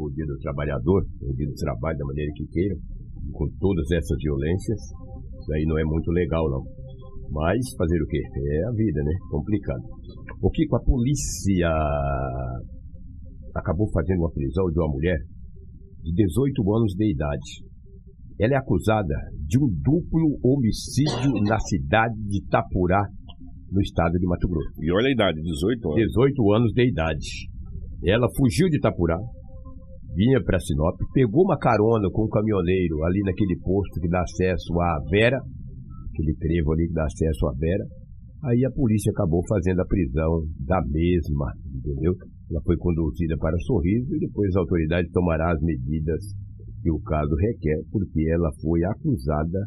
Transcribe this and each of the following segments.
o dia do trabalhador, o dia do trabalho, da maneira que queira, com todas essas violências, isso aí não é muito legal, não. Mas fazer o quê? É a vida, né? Complicado. O que com a polícia acabou fazendo uma prisão de uma mulher de 18 anos de idade. Ela é acusada de um duplo homicídio na cidade de Itapurá, no estado de Mato Grosso. E olha a idade, 18 anos. 18 anos de idade. Ela fugiu de Itapurá, vinha para Sinop, pegou uma carona com um caminhoneiro ali naquele posto que dá acesso à Vera, aquele trevo ali que dá acesso à Vera. Aí a polícia acabou fazendo a prisão da mesma, entendeu? Ela foi conduzida para Sorriso e depois as autoridades tomarão as medidas que o caso requer, porque ela foi acusada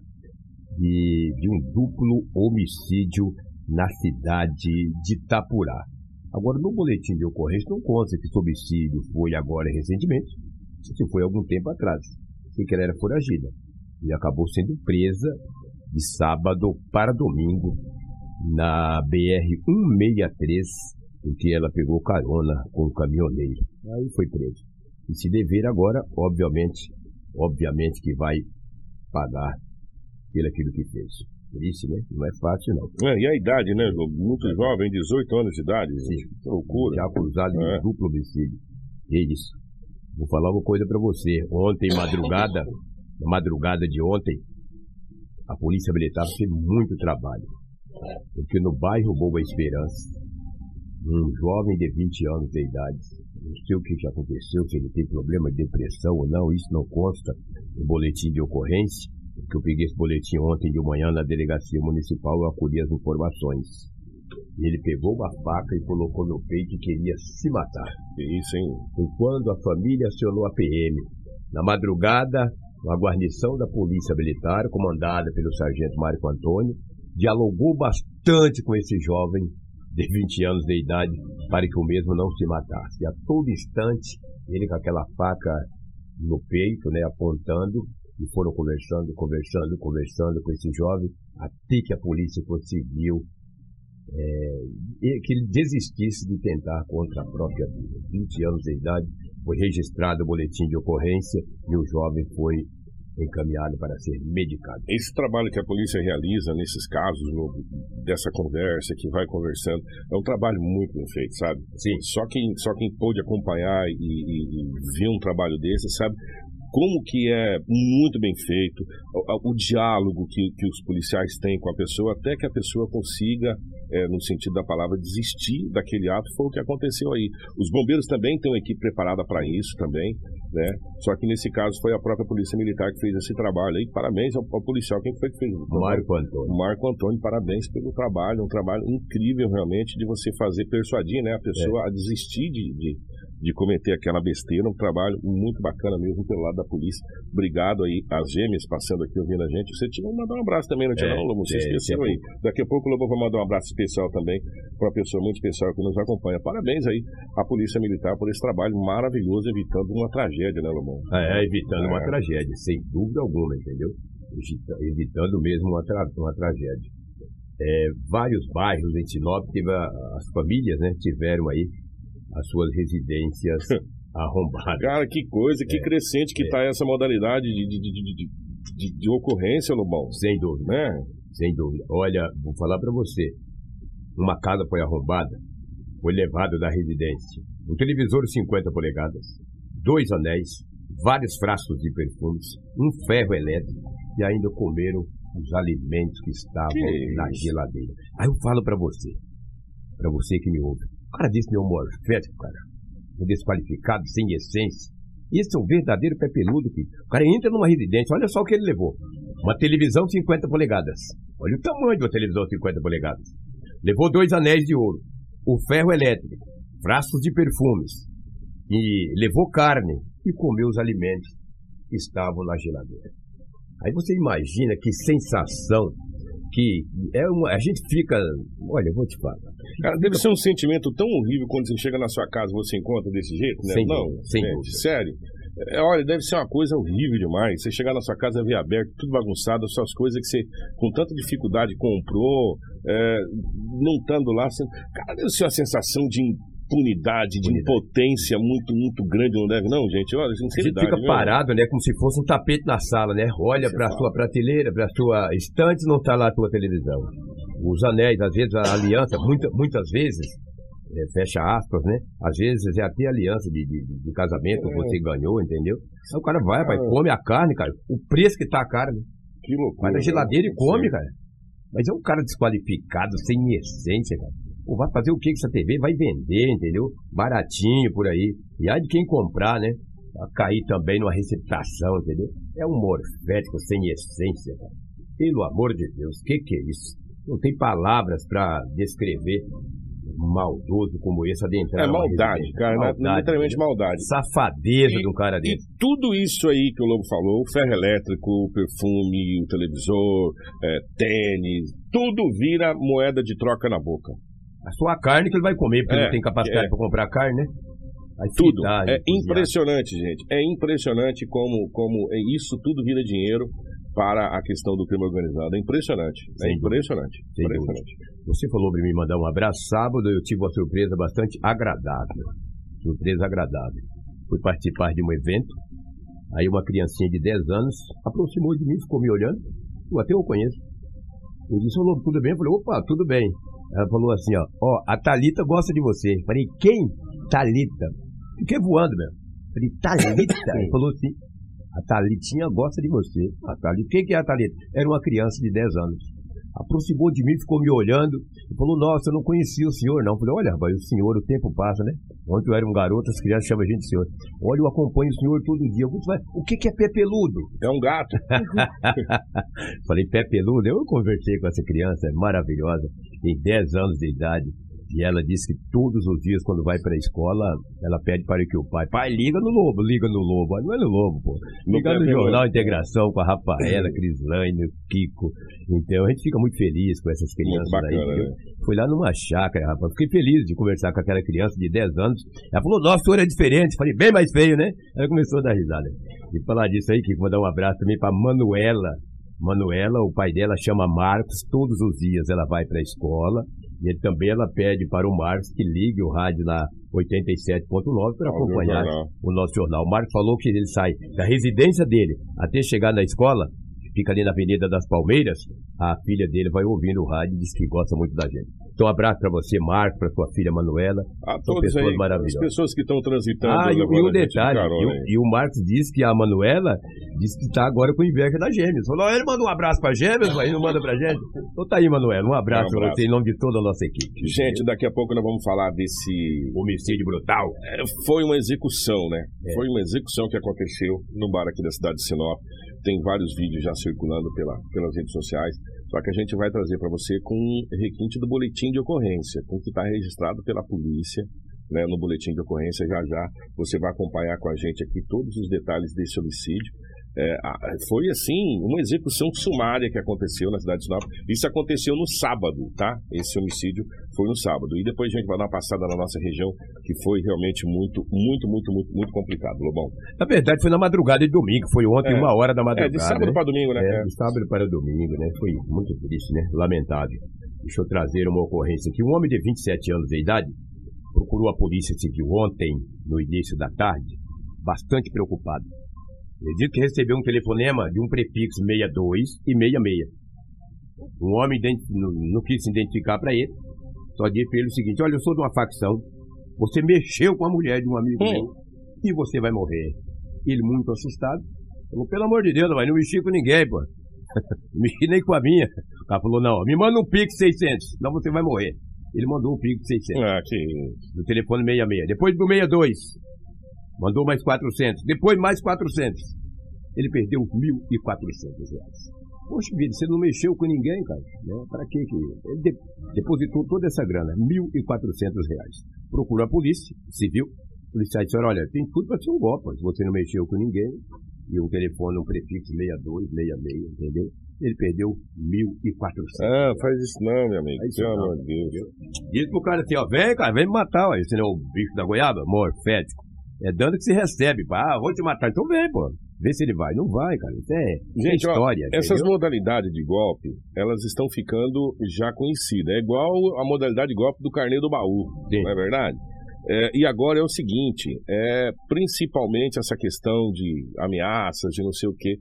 de, de um duplo homicídio na cidade de Itapurá. Agora, no boletim de ocorrência não consta que esse homicídio foi agora recentemente, se foi algum tempo atrás, que ela era foragida e acabou sendo presa de sábado para domingo na BR-163, em que ela pegou carona com o caminhoneiro. Aí foi preso. E se dever agora, obviamente, obviamente que vai pagar pelo aquilo que fez. Isso, né? Não é fácil, não. É, e a idade, né, Muito jovem, 18 anos de idade. Sim. Que loucura. Já acusado é. de duplo homicídio. É isso. Vou falar uma coisa para você. Ontem, madrugada, na madrugada de ontem, a Polícia Militar fez muito trabalho. Porque no bairro Boa Esperança, um jovem de 20 anos de idade, não sei o que já aconteceu, se ele tem problema de depressão ou não, isso não consta no boletim de ocorrência, porque eu peguei esse boletim ontem de manhã na delegacia municipal, eu acolhi as informações. Ele pegou uma faca e colocou no peito e queria se matar. Isso, hein? Foi quando a família acionou a PM. Na madrugada, a guarnição da Polícia Militar, comandada pelo sargento Marco Antônio, dialogou bastante com esse jovem de 20 anos de idade para que o mesmo não se matasse. E a todo instante, ele com aquela faca no peito, né, apontando, e foram conversando, conversando, conversando com esse jovem, até que a polícia conseguiu é, que ele desistisse de tentar contra a própria vida. 20 anos de idade, foi registrado o boletim de ocorrência e o jovem foi encaminhado para ser medicado. Esse trabalho que a polícia realiza nesses casos, no, dessa conversa, que vai conversando, é um trabalho muito bem feito, sabe? Sim. Só quem, só quem pôde acompanhar e, e, e ver um trabalho desse, sabe? Como que é muito bem feito, o, o diálogo que, que, os policiais têm com a pessoa, até que a pessoa consiga, é, no sentido da palavra, desistir daquele ato, foi o que aconteceu aí. Os bombeiros também têm uma equipe preparada para isso também, né? Só que nesse caso foi a própria Polícia Militar que fez esse trabalho aí. Parabéns ao, ao policial, quem foi que fez? Marco Antônio. Marco Antônio, parabéns pelo trabalho, um trabalho incrível realmente de você fazer, persuadir né, a pessoa é. a desistir de, de de cometer aquela besteira. Um trabalho muito bacana mesmo pelo lado da polícia. Obrigado aí às gêmeas passando aqui ouvindo a gente. Você tinha que mandar um abraço também, não tinha é, não, Lobo? Você é, esqueceu é, aí. Daqui a pouco o Lobo vai mandar um abraço especial também para uma pessoa muito especial que nos acompanha. Parabéns aí à Polícia Militar por esse trabalho maravilhoso, evitando uma tragédia, né, Lobão? É, evitando uma é. tragédia, sem dúvida alguma, entendeu? Evitando mesmo uma, tra uma tragédia. É, vários bairros em Sinop, teve a, as famílias né, tiveram aí as suas residências arrombadas. Cara, que coisa, que é, crescente que está é. essa modalidade de, de, de, de, de ocorrência, Lobão. Sem dúvida. Né? Sem dúvida. Olha, vou falar para você. Uma casa foi arrombada, foi levada da residência. Um televisor 50 polegadas, dois anéis, vários frascos de perfumes, um ferro elétrico e ainda comeram os alimentos que estavam que na geladeira. Aí eu falo para você, para você que me ouve, o cara desse meu morfético, cara. Um desqualificado, sem essência. Esse é um verdadeiro pé peludo, filho. O cara entra numa residência, olha só o que ele levou. Uma televisão 50 polegadas. Olha o tamanho de uma televisão 50 polegadas. Levou dois anéis de ouro. O ferro elétrico. Frascos de perfumes. E levou carne. E comeu os alimentos que estavam na geladeira. Aí você imagina que sensação que é uma, a gente fica. Olha, eu vou te falar. Cara, deve ser um sentimento tão horrível quando você chega na sua casa e você encontra desse jeito, né? Sem não, dúvida, sem gente, dúvida. sério. É, olha, deve ser uma coisa horrível demais. Você chegar na sua casa ver aberto, tudo bagunçado, as suas coisas que você com tanta dificuldade comprou, é, não estando lá. Você, cara, deve ser uma sensação de impunidade, de impotência muito, muito grande, não deve, não, gente? Olha, sinceridade. A gente fica parado, né? Como se fosse um tapete na sala, né? Olha para sua prateleira, para sua estante, não está lá a tua televisão. Os anéis, às vezes, a aliança, muita, muitas vezes, é, fecha aspas, né? Às vezes é até aliança de, de, de casamento é. você ganhou, entendeu? Aí o cara vai, ah. come a carne, cara. O preço que tá a carne. Que loucura. Vai na geladeira e come, cara. Mas é um cara desqualificado, sem essência, cara. Pô, vai fazer o que com essa TV? Vai vender, entendeu? Baratinho por aí. E aí de quem comprar, né? Vai cair também numa receptação, entendeu? É um morfético sem essência, cara. Pelo amor de Deus, o que, que é isso? Não tem palavras para descrever maldoso como esse adentrar. É maldade, cara, né? maldade, literalmente maldade. Safadeza e, um cara desse. E tudo isso aí que o Lobo falou, o ferro elétrico, o perfume, o televisor, é, tênis, tudo vira moeda de troca na boca. A sua carne que ele vai comer, porque é, não tem capacidade é. para comprar carne, né? tudo. É impressionante, gente. É impressionante como, como é isso tudo vira dinheiro para a questão do crime organizado. É impressionante. É impressionante. impressionante. Você falou para me mandar um abraço. Sábado eu tive uma surpresa bastante agradável. Surpresa agradável. Fui participar de um evento. Aí uma criancinha de 10 anos aproximou de mim, ficou me olhando. Eu até o conheço. Eu disse, Lobo, tudo bem? Eu falei, opa, tudo bem. Ela falou assim, ó, ó, a Thalita gosta de você. Falei, quem? Thalita. Fiquei voando, meu. Eu falei, Thalita? Ele falou assim, a Thalitinha gosta de você. A Thalita, quem que é a Thalita? Era uma criança de 10 anos. Aproximou de mim, ficou me olhando e falou: Nossa, eu não conhecia o senhor, não. Eu falei: Olha, rapaz, o senhor, o tempo passa, né? Ontem eu era um garoto, as crianças chamam a gente de senhor. Olha, eu acompanho o senhor todo dia. O que, que é pé peludo? É um gato. falei: Pé peludo? Eu conversei com essa criança, é maravilhosa, tem 10 anos de idade. E ela disse que todos os dias, quando vai para a escola, ela pede para que o pai, pai, liga no Lobo, liga no Lobo. Não é no Lobo, pô. Liga no Jornal Integração com a Rafaela, Crislane, Kiko. Então a gente fica muito feliz com essas crianças bacana, aí. Né? Fui lá numa chácara, rapaz. Fiquei feliz de conversar com aquela criança de 10 anos. Ela falou, nossa, o senhor é diferente. Falei, bem mais feio, né? Ela começou a dar risada. E falar disso aí, Kiko, vou dar um abraço também para Manuela. Manuela, o pai dela chama Marcos, todos os dias ela vai para a escola e também ela pede para o Marcos que ligue o rádio na 87.9 para acompanhar o nosso jornal. O Marcos falou que ele sai da residência dele até chegar na escola, fica ali na Avenida das Palmeiras, a filha dele vai ouvindo o rádio e diz que gosta muito da gente. Então, um abraço para você, Marco, para sua filha Manuela. A São pessoas aí, maravilhosas. As pessoas que estão transitando. Ah, e, e um detalhe, e, e, o Marcos disse que a Manuela disse que está agora com inveja da Gêmeos. Falou, ele manda um abraço para Gêmeos, mas não manda para gente. Então tá aí, Manuela, um abraço, um abraço. para você em nome de toda a nossa equipe. Gente, daqui a pouco nós vamos falar desse homicídio brutal. É, foi uma execução, né? É. Foi uma execução que aconteceu no bar aqui da cidade de Sinop. Tem vários vídeos já circulando pela, pelas redes sociais. Só que a gente vai trazer para você com requinte do boletim de ocorrência, com o que está registrado pela polícia né, no boletim de ocorrência. Já já você vai acompanhar com a gente aqui todos os detalhes desse homicídio. É, foi assim, uma execução sumária que aconteceu na cidade de Sinop. Isso aconteceu no sábado, tá? Esse homicídio foi no sábado. E depois a gente vai dar uma passada na nossa região, que foi realmente muito, muito, muito, muito, muito complicado, Lobão. Na verdade, foi na madrugada de domingo, foi ontem, é, uma hora da madrugada. É, de sábado né? para domingo, né? É, é, de sábado para domingo, né? Foi muito triste, né? Lamentável. Deixa eu trazer uma ocorrência aqui. Um homem de 27 anos de idade procurou a Polícia Civil ontem, no início da tarde, bastante preocupado ele disse que recebeu um telefonema de um prefixo 62 e 66. Um homem não, não quis se identificar para ele, só disse para ele o seguinte: Olha, eu sou de uma facção, você mexeu com a mulher de um amigo hum. meu e você vai morrer. Ele, muito assustado, falou: Pelo amor de Deus, mas não mexi com ninguém, pô. não mexi nem com a minha. O cara falou: Não, me manda um Pix 600, senão você vai morrer. Ele mandou um Pix 600. Ah, que... Do telefone 66. Depois do 62, Mandou mais 400. Depois mais 400. Ele perdeu 1.400 reais. Poxa vida, você não mexeu com ninguém, cara. Né? Para que que... Ele de... depositou toda essa grana, 1.400 reais. Procurou a polícia civil. O policial disse, olha, tem tudo para ser um golpe. Você não mexeu com ninguém, e um telefone, um prefixo 62, 66, entendeu? Ele perdeu 1.400. Ah, faz isso não, meu amigo. Pelo amor de Deus. Diz pro cara assim, ó, vem, cara, vem me matar, ó. Esse não é o bicho da goiaba, morfético. É dano que se recebe. Ah, vou te matar. Então vem, pô. Vê se ele vai. Não vai, cara. Isso é, Gente, é história. Ó, essas modalidades de golpe, elas estão ficando já conhecidas. É igual a modalidade de golpe do carnê do baú. Sim. Não é verdade? É, e agora é o seguinte, é, principalmente essa questão de ameaças, de não sei o quê.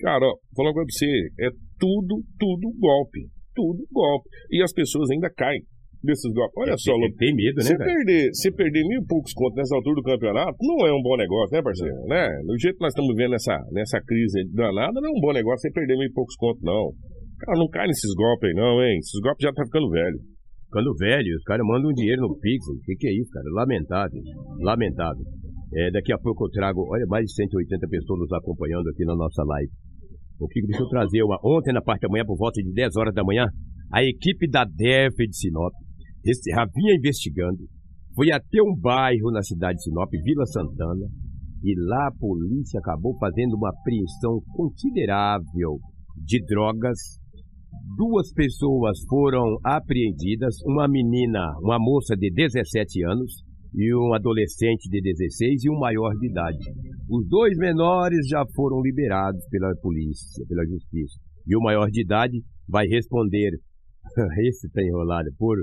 Cara, ó, falando pra você, é tudo, tudo golpe. Tudo golpe. E as pessoas ainda caem desses golpes. Olha tem, só, tem, tem medo, né, se perder, se perder mil e poucos contos nessa altura do campeonato, não é um bom negócio, né, parceiro? Né? Do jeito que nós estamos vivendo nessa, nessa crise danada, não é um bom negócio você perder mil e poucos contos, não. Cara, não cai nesses golpes aí, não, hein? Esses golpes já tá ficando velho. Ficando velho, os caras mandam dinheiro no Pix. O que, que é isso, cara? Lamentável. Lamentável. É, daqui a pouco eu trago, olha, mais de 180 pessoas nos acompanhando aqui na nossa live. O que deixa eu trazer uma. Ontem, na parte da manhã, por volta de 10 horas da manhã, a equipe da DEF de Sinop já vinha investigando. Foi até um bairro na cidade de Sinop, Vila Santana, e lá a polícia acabou fazendo uma apreensão considerável de drogas. Duas pessoas foram apreendidas, uma menina, uma moça de 17 anos e um adolescente de 16 e um maior de idade. Os dois menores já foram liberados pela polícia, pela justiça. E o maior de idade vai responder, esse tá enrolado, por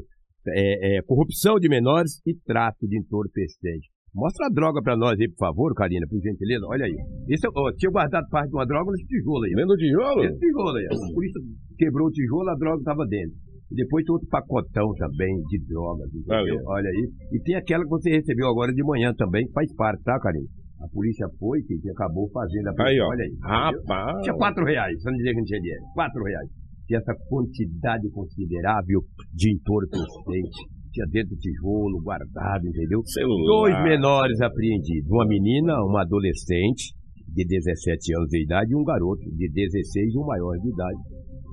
é, é, corrupção de menores e tráfico de entorpecente. Mostra a droga pra nós aí, por favor, Karina, por gentileza. Olha aí. Esse, ó, tinha guardado parte de uma droga nesse tijolo aí. Dentro do tijolo? Esse tijolo aí. A polícia quebrou o tijolo, a droga estava dentro. E depois tem outro pacotão também de drogas, entendeu? Ah, Olha aí. E tem aquela que você recebeu agora de manhã também, faz parte, tá, Karina? A polícia foi, que que acabou fazendo a Aí, ó. Olha aí. Rapaz. Tinha quatro reais, não dizer que não tinha dinheiro. Quatro reais. Tinha essa quantidade considerável de entorpecente. Tinha dentro do tijolo, guardado, entendeu? Celular. Dois menores apreendidos. Uma menina, uma adolescente de 17 anos de idade e um garoto de 16 e um maior de idade.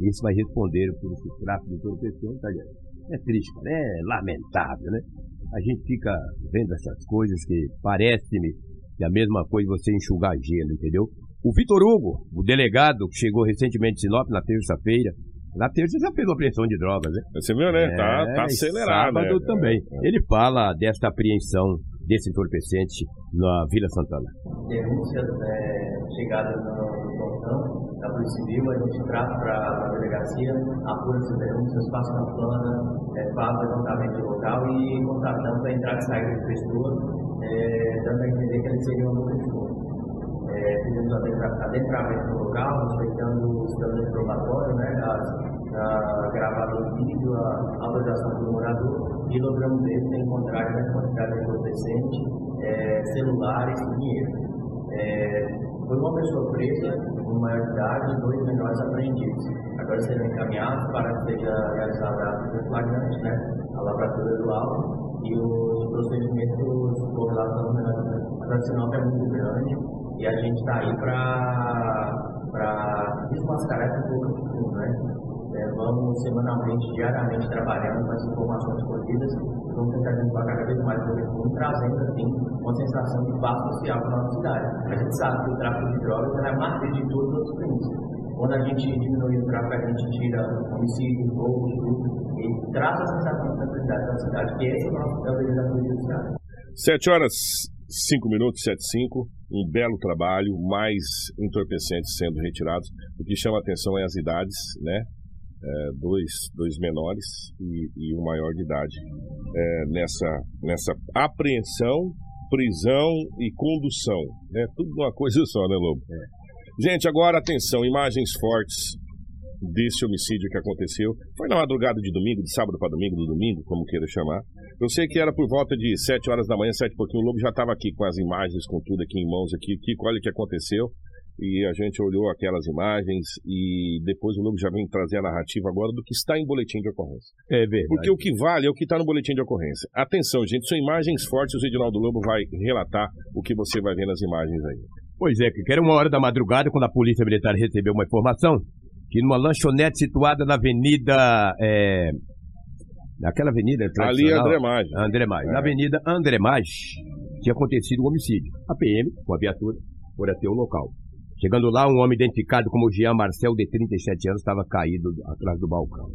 Esse vai responder por esse tráfico de entorpecente, tá? É triste, cara. É lamentável, né? A gente fica vendo essas coisas que parece-me que é a mesma coisa você enxugar gelo, entendeu? O Vitor Hugo, o delegado que chegou recentemente em Sinop na terça-feira, na terça já fez uma apreensão de drogas, né? Você viu, né? tá, É, tá e acelerado. Sábado né? também. É, é. Ele fala desta apreensão desse entorpecente na Vila Santana. denúncias é, chegadas no plantão da Polícia Civil, a gente traz para a delegacia, apura essas denúncias, passa uma plana, é, faz o levantamento local e constatamos a entrada e saída de pessoas, é, dando a entender que eles seriam no pessoa. É, fizemos adentra- adentramento no local, respeitando os câmeras probatórios, né, as, a gravada do vídeo, a autorização do morador, e logramos eles encontrar grande quantidade de entorpecente, é, celulares e dinheiro. É, foi uma pessoa presa, com maior de idade, e dois menores apreendidos. Agora serão encaminhados para que seja realizada a flagrante, né, a lavratura do alvo e os procedimentos com relação à tradicional é muito grande e a gente está aí para desmascarar essa corrupção, né? É, vamos semanalmente, diariamente trabalhando com as informações colhidas e vamos tentar limpar cada vez mais o fundo, trazendo assim uma sensação de paz social para a nossa cidade. A gente sabe que o tráfico de drogas é a matriz de todos os outros crimes. Quando a gente diminui o tráfico, a gente tira homicídio, roubo, tudo, e traz a sensação de tranquilidade da cidade, que esse é o nosso é dever da polícia. 7 horas 5 minutos, 7 5. Um belo trabalho, mais entorpecentes sendo retirados. O que chama atenção é as idades, né? É, dois, dois menores e, e um maior de idade é, nessa, nessa apreensão, prisão e condução. Né? Tudo uma coisa só, né, Lobo? Gente, agora atenção, imagens fortes desse homicídio que aconteceu. Foi na madrugada de domingo, de sábado para domingo, do domingo, como queira chamar. Eu sei que era por volta de 7 horas da manhã, 7 e pouquinho. O Lobo já estava aqui com as imagens, com tudo aqui em mãos aqui. Kiko, olha o que aconteceu. E a gente olhou aquelas imagens e depois o Lobo já vem trazer a narrativa agora do que está em boletim de ocorrência. É verdade. Porque o que vale é o que está no boletim de ocorrência. Atenção, gente, são imagens fortes. O Reginaldo Lobo vai relatar o que você vai ver nas imagens aí. Pois é, que era uma hora da madrugada quando a polícia militar recebeu uma informação que numa lanchonete situada na avenida. É, naquela avenida Ali é André Maggi. André Maggi. É. Na avenida André Maggi tinha acontecido um homicídio. A PM, com a viatura, foi até o local. Chegando lá, um homem identificado como Jean Marcel, de 37 anos, estava caído atrás do balcão.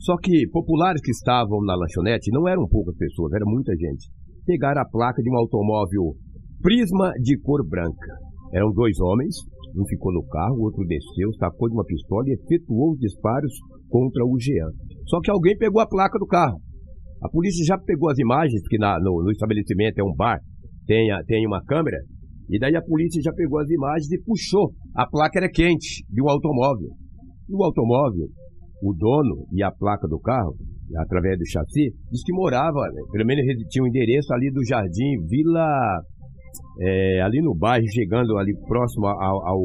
Só que populares que estavam na lanchonete não eram poucas pessoas, era muita gente. Pegaram a placa de um automóvel Prisma de cor branca. Eram dois homens, um ficou no carro, o outro desceu, sacou de uma pistola e efetuou os disparos contra o Jean. Só que alguém pegou a placa do carro. A polícia já pegou as imagens, porque na, no, no, estabelecimento é um bar, tem, a, tem uma câmera, e daí a polícia já pegou as imagens e puxou. A placa era quente, de um automóvel. E o automóvel, o dono e a placa do carro, através do chassi, disse que morava, né, pelo menos tinha um endereço ali do Jardim Vila, é, ali no bairro, chegando ali próximo ao, ao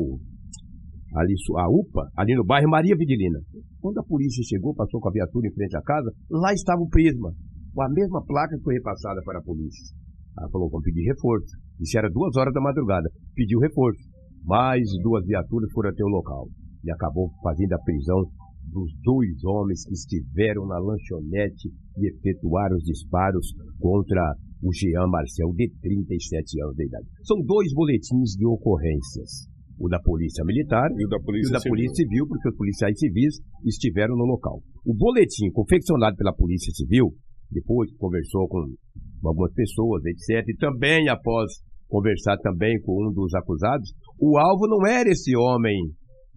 ali a UPA, ali no bairro Maria Vidilina. Quando a polícia chegou, passou com a viatura em frente à casa, lá estava o Prisma, com a mesma placa que foi repassada para a polícia. Ela falou, vamos pedir reforço. Isso era duas horas da madrugada. Pediu reforço. Mais duas viaturas foram até o local. E acabou fazendo a prisão dos dois homens que estiveram na lanchonete e efetuaram os disparos contra o Jean Marcel, de 37 anos de idade. São dois boletins de ocorrências. O da Polícia Militar e o da Polícia, e o da Civil. Polícia Civil, porque os policiais civis estiveram no local. O boletim confeccionado pela Polícia Civil, depois conversou com algumas pessoas, etc. E também, após conversar também com um dos acusados, o alvo não era esse homem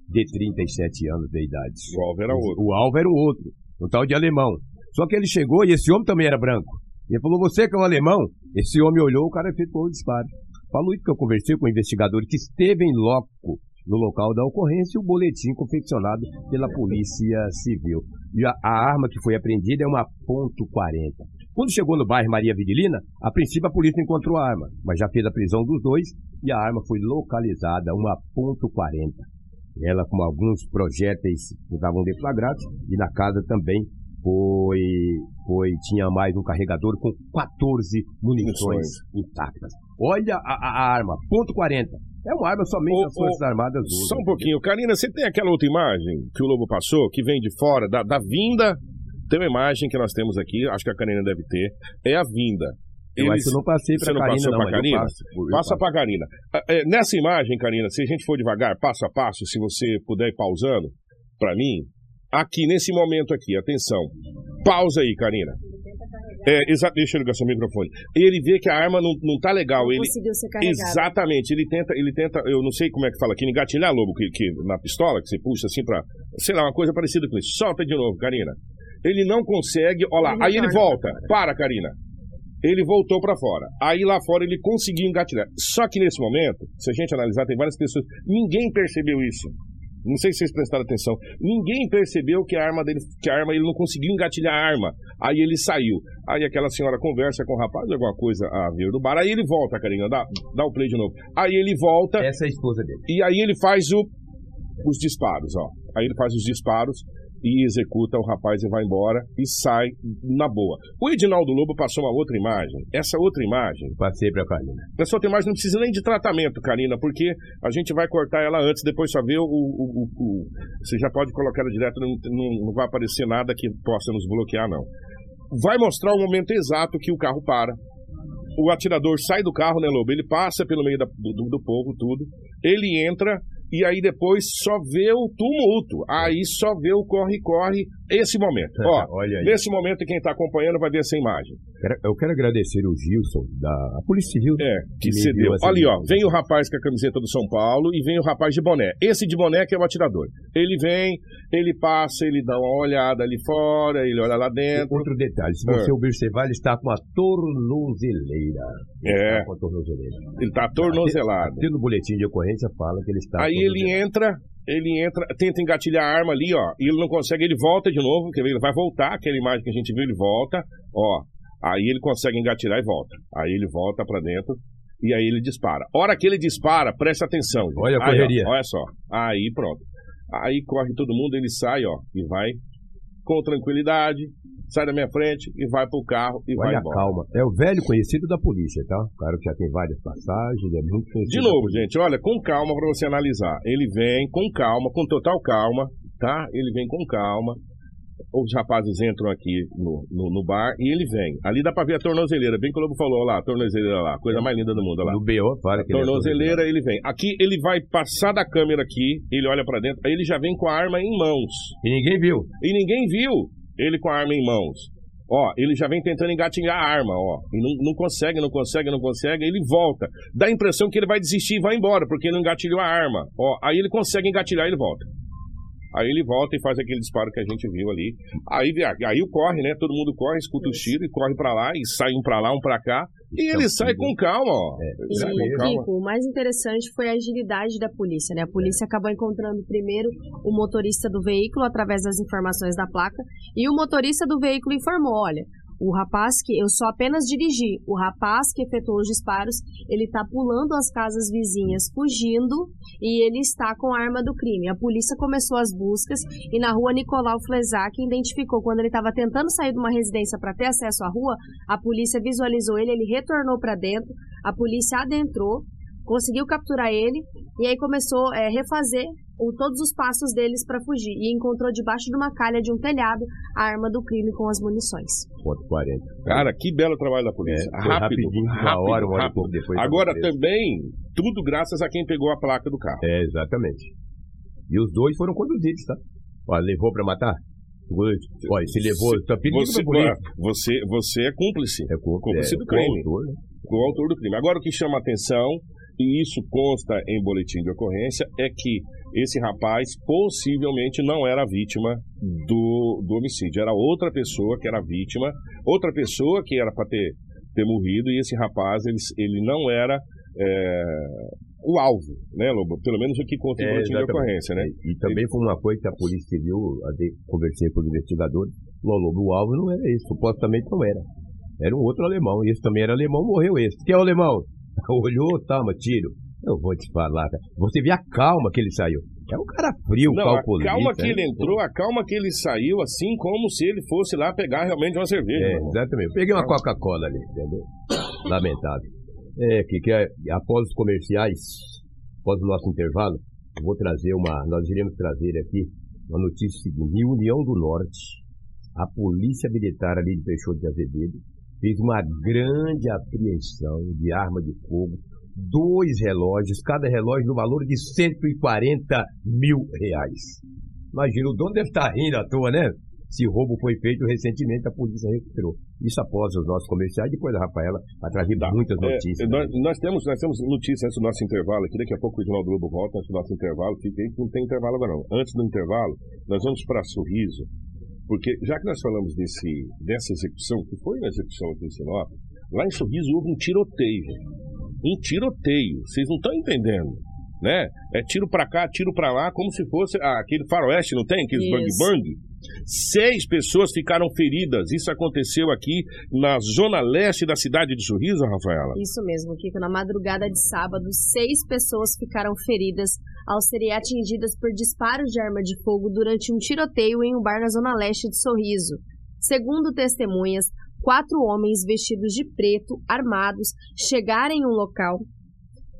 de 37 anos de idade. O alvo era outro. O alvo era o outro, um tal de alemão. Só que ele chegou e esse homem também era branco. Ele falou, você que é um alemão? Esse homem olhou, o cara efetuou o disparo. Falou isso que eu conversei com o investigador que esteve em loco no local da ocorrência o boletim confeccionado pela Polícia Civil. E a, a arma que foi apreendida é uma ponto .40. Quando chegou no bairro Maria Vidilina, a princípio a polícia encontrou a arma, mas já fez a prisão dos dois e a arma foi localizada, uma ponto .40. Ela com alguns projéteis que estavam deflagrados e na casa também foi, foi tinha mais um carregador com 14 munições intactas. Olha a, a, arma, ponto .40. É uma arma somente das Forças Armadas usam. Só um pouquinho. Karina, você tem aquela outra imagem que o Lobo passou, que vem de fora, da, da vinda? Tem uma imagem que nós temos aqui, acho que a Karina deve ter. É a vinda. Eu acho que eu não passei para a Karina, não, pra Karina? Passo, Passa para Karina. É, nessa imagem, Karina, se a gente for devagar, passo a passo, se você puder ir pausando para mim, aqui nesse momento aqui, atenção. Pausa aí, Karina. É, exa deixa eu ligar seu microfone. Ele vê que a arma não, não tá legal. Ele conseguiu ser carregado. Exatamente. Ele tenta, ele tenta, eu não sei como é que fala aqui, engatilhar lobo que, que na pistola que você puxa assim para, sei lá, uma coisa parecida com isso. Solta de novo, Karina. Ele não consegue, ó lá, ele aí ele volta. Para, Karina. Ele voltou para fora. Aí lá fora ele conseguiu engatilhar. Só que nesse momento, se a gente analisar, tem várias pessoas, ninguém percebeu isso. Não sei se vocês prestaram atenção. Ninguém percebeu que a arma dele, que a arma ele não conseguiu engatilhar a arma. Aí ele saiu. Aí aquela senhora conversa com o rapaz, alguma coisa a ver do bar. Aí ele volta, Karina, dá, dá o play de novo. Aí ele volta. Essa é a esposa dele. E aí ele faz o, os disparos, ó. Aí ele faz os disparos e executa o rapaz e vai embora e sai na boa. O Edinaldo Lobo passou uma outra imagem. Essa outra imagem. Passei pra Karina. Essa outra imagem não precisa nem de tratamento, Karina, porque a gente vai cortar ela antes, depois só ver o. o, o, o você já pode colocar ela direto, não, não, não vai aparecer nada que possa nos bloquear, não. Vai mostrar o momento exato que o carro para. O atirador sai do carro, né, Lobo? Ele passa pelo meio da, do, do povo, tudo. Ele entra, e aí depois só vê o tumulto. Aí só vê o corre-corre esse momento. Ó, Olha aí. nesse momento quem está acompanhando vai ver essa imagem. Eu quero agradecer o Gilson, da a Polícia Civil. É, que, que cedeu. Ali, ó, vem o rapaz com a camiseta do São Paulo e vem o rapaz de boné. Esse de boné que é o atirador. Ele vem, ele passa, ele dá uma olhada ali fora, ele olha lá dentro. Outro detalhe, se você é. observar, ele está com a tornozeleira. Ele é. Está com a tornozeleira. Ele está tornozelado. Até, até no boletim de ocorrência fala que ele está Aí ele entra, ele entra, tenta engatilhar a arma ali, ó, e ele não consegue, ele volta de novo, quer ver, ele vai voltar, aquela imagem que a gente viu, ele volta, ó, aí ele consegue engatilhar e volta. Aí ele volta para dentro e aí ele dispara. Hora que ele dispara, presta atenção. Olha a correria. Aí, ó, olha só. Aí pronto. Aí corre todo mundo, ele sai, ó, e vai com tranquilidade, sai da minha frente e vai pro carro e Olha vai embora. calma. É o velho conhecido da polícia, tá? O cara que já tem várias passagens, é muito conhecido. De novo, gente, olha, com calma para você analisar. Ele vem com calma, com total calma, tá? Ele vem com calma. Os rapazes entram aqui no, no, no bar e ele vem. Ali dá pra ver a tornozeleira, bem que o Lobo falou, lá, a tornozeleira lá, coisa mais linda do mundo, lá. No BO, fala que tornozeleira, ele, é ele vem. Aqui ele vai passar da câmera aqui, ele olha para dentro, aí ele já vem com a arma em mãos. E ninguém viu. E ninguém viu ele com a arma em mãos. Ó, ele já vem tentando engatinhar a arma, ó. E não, não consegue, não consegue, não consegue. Ele volta. Dá a impressão que ele vai desistir e vai embora, porque ele não engatilhou a arma. Ó, aí ele consegue engatilhar e ele volta. Aí ele volta e faz aquele disparo que a gente viu ali. Aí, aí corre, né? Todo mundo corre, escuta o tiro e corre para lá, e sai um para lá, um para cá. E ele sai com calma, ó. É, sai com calma. Kiko, o mais interessante foi a agilidade da polícia, né? A polícia é. acabou encontrando primeiro o motorista do veículo através das informações da placa e o motorista do veículo informou, olha, o rapaz que eu só apenas dirigi, o rapaz que efetuou os disparos, ele está pulando as casas vizinhas, fugindo e ele está com a arma do crime. A polícia começou as buscas e na rua Nicolau Flezac identificou quando ele estava tentando sair de uma residência para ter acesso à rua, a polícia visualizou ele, ele retornou para dentro, a polícia adentrou, conseguiu capturar ele e aí começou a é, refazer o, todos os passos deles para fugir e encontrou debaixo de uma calha de um telhado a arma do crime com as munições. Ponto 40. Cara, que belo trabalho da polícia. É, rápido, rapidinho, rápido, uma hora, uma hora rápido. depois. Agora também, tudo graças a quem pegou a placa do carro. É, exatamente. E os dois foram conduzidos, tá? Olha, levou para matar? Olha, se levou, tá pedindo você, você, você é cúmplice. É cúmplice, é, do crime. Com né? o autor do crime. Agora, o que chama atenção, e isso consta em boletim de ocorrência, é que esse rapaz possivelmente não era vítima do, do homicídio, era outra pessoa que era vítima, outra pessoa que era para ter, ter morrido, e esse rapaz ele, ele não era é, o alvo, né, Lobo? Pelo menos o que conta em é, boletim de ocorrência, né? E, e também ele... foi uma coisa que a polícia viu, conversei com os investigadores, Lobo, o alvo não era esse, supostamente não era. Era um outro alemão, e esse também era alemão, morreu esse. Que é o alemão? Olhou, toma, tiro. Eu vou te falar, cara. Você vê a calma que ele saiu. É um cara frio, Não, calculista. A calma que ele entrou, a calma que ele saiu, assim como se ele fosse lá pegar realmente uma cerveja. É, exatamente. Eu peguei uma Coca-Cola ali, entendeu? Lamentável. É, que, que é, após os comerciais, após o nosso intervalo, eu vou trazer uma. Nós iremos trazer aqui uma notícia seguinte. União do Norte, a Polícia Militar ali de Peixoto de Azevedo fez uma grande apreensão de arma de fogo dois relógios, cada relógio no valor de 140 mil reais. Imagina, o dono deve estar rindo à toa, né? Se roubo foi feito recentemente, a polícia recuperou. Isso após os nossos comerciais, depois a Rafaela vai trazer tá. muitas é, notícias. É, nós, nós, temos, nós temos notícias antes do nosso intervalo aqui, daqui a pouco o Jornal do Globo volta antes do nosso intervalo, que não tem intervalo agora não. Antes do intervalo, nós vamos para Sorriso, porque já que nós falamos desse, dessa execução, que foi uma execução aqui em Sinop, lá em Sorriso houve um tiroteio um tiroteio. Vocês não estão entendendo. Né? É tiro para cá, tiro para lá, como se fosse ah, aquele faroeste, não tem? Aqueles bang-bang. Seis pessoas ficaram feridas. Isso aconteceu aqui na zona leste da cidade de Sorriso, Rafaela? Isso mesmo, Kiko. Na madrugada de sábado, seis pessoas ficaram feridas ao serem atingidas por disparos de arma de fogo durante um tiroteio em um bar na zona leste de Sorriso. Segundo testemunhas, quatro homens vestidos de preto, armados, chegaram em um local,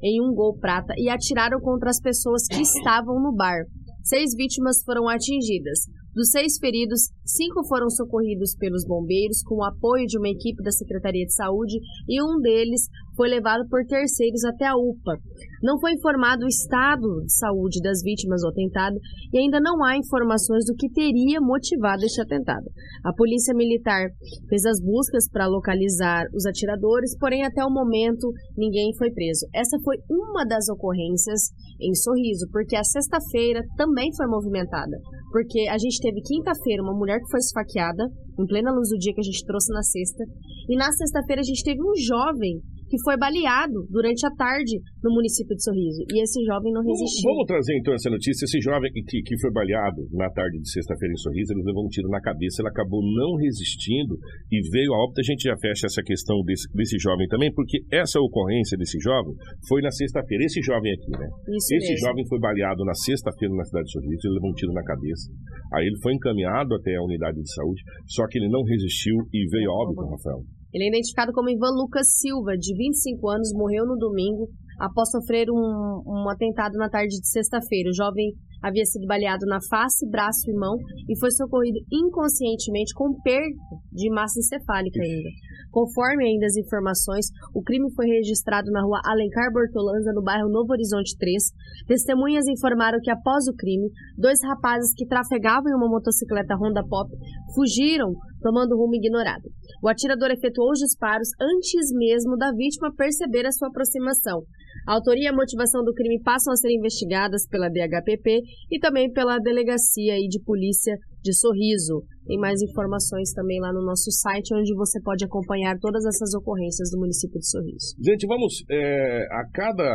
em um gol prata, e atiraram contra as pessoas que estavam no bar. Seis vítimas foram atingidas. Dos seis feridos, cinco foram socorridos pelos bombeiros com o apoio de uma equipe da Secretaria de Saúde e um deles foi levado por terceiros até a UPA. Não foi informado o estado de saúde das vítimas do atentado e ainda não há informações do que teria motivado este atentado. A Polícia Militar fez as buscas para localizar os atiradores, porém até o momento ninguém foi preso. Essa foi uma das ocorrências em Sorriso, porque a sexta-feira também foi movimentada, porque a gente teve quinta-feira uma mulher que foi esfaqueada, em plena luz do dia que a gente trouxe na sexta, e na sexta-feira a gente teve um jovem que foi baleado durante a tarde no município de Sorriso. E esse jovem não resistiu. Vamos trazer então essa notícia. Esse jovem que, que foi baleado na tarde de sexta-feira em Sorriso, ele levou um tiro na cabeça, ele acabou não resistindo e veio a óbito. A gente já fecha essa questão desse, desse jovem também, porque essa ocorrência desse jovem foi na sexta-feira. Esse jovem aqui, né? Isso esse mesmo. jovem foi baleado na sexta-feira na cidade de Sorriso, ele levou um tiro na cabeça. Aí ele foi encaminhado até a unidade de saúde, só que ele não resistiu e veio a óbito, Rafael. Ele é identificado como Ivan Lucas Silva, de 25 anos, morreu no domingo após sofrer um, um atentado na tarde de sexta-feira. O jovem havia sido baleado na face, braço e mão e foi socorrido inconscientemente com perda de massa encefálica ainda. Conforme ainda as informações, o crime foi registrado na rua Alencar Bortolanza, no bairro Novo Horizonte 3. Testemunhas informaram que após o crime, dois rapazes que trafegavam em uma motocicleta Honda Pop fugiram, tomando rumo ignorado. O atirador efetuou os disparos antes mesmo da vítima perceber a sua aproximação. A autoria e a motivação do crime passam a ser investigadas pela DHPP e também pela Delegacia de Polícia de Sorriso. Tem mais informações também lá no nosso site, onde você pode acompanhar todas essas ocorrências do município de Sorriso. Gente, vamos. É, a cada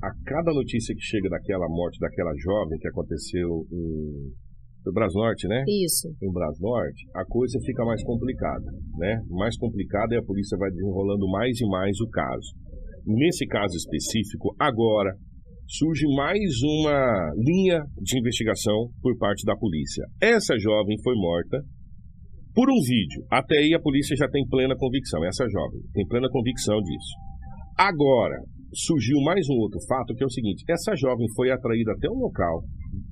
a cada notícia que chega daquela morte daquela jovem que aconteceu em no Brasnorte, né? Isso. Em Brasnorte, a coisa fica mais complicada, né? Mais complicada e a polícia vai desenrolando mais e mais o caso. Nesse caso específico, agora surge mais uma linha de investigação por parte da polícia. Essa jovem foi morta por um vídeo. Até aí a polícia já tem plena convicção. Essa jovem tem plena convicção disso. Agora, surgiu mais um outro fato que é o seguinte: essa jovem foi atraída até o local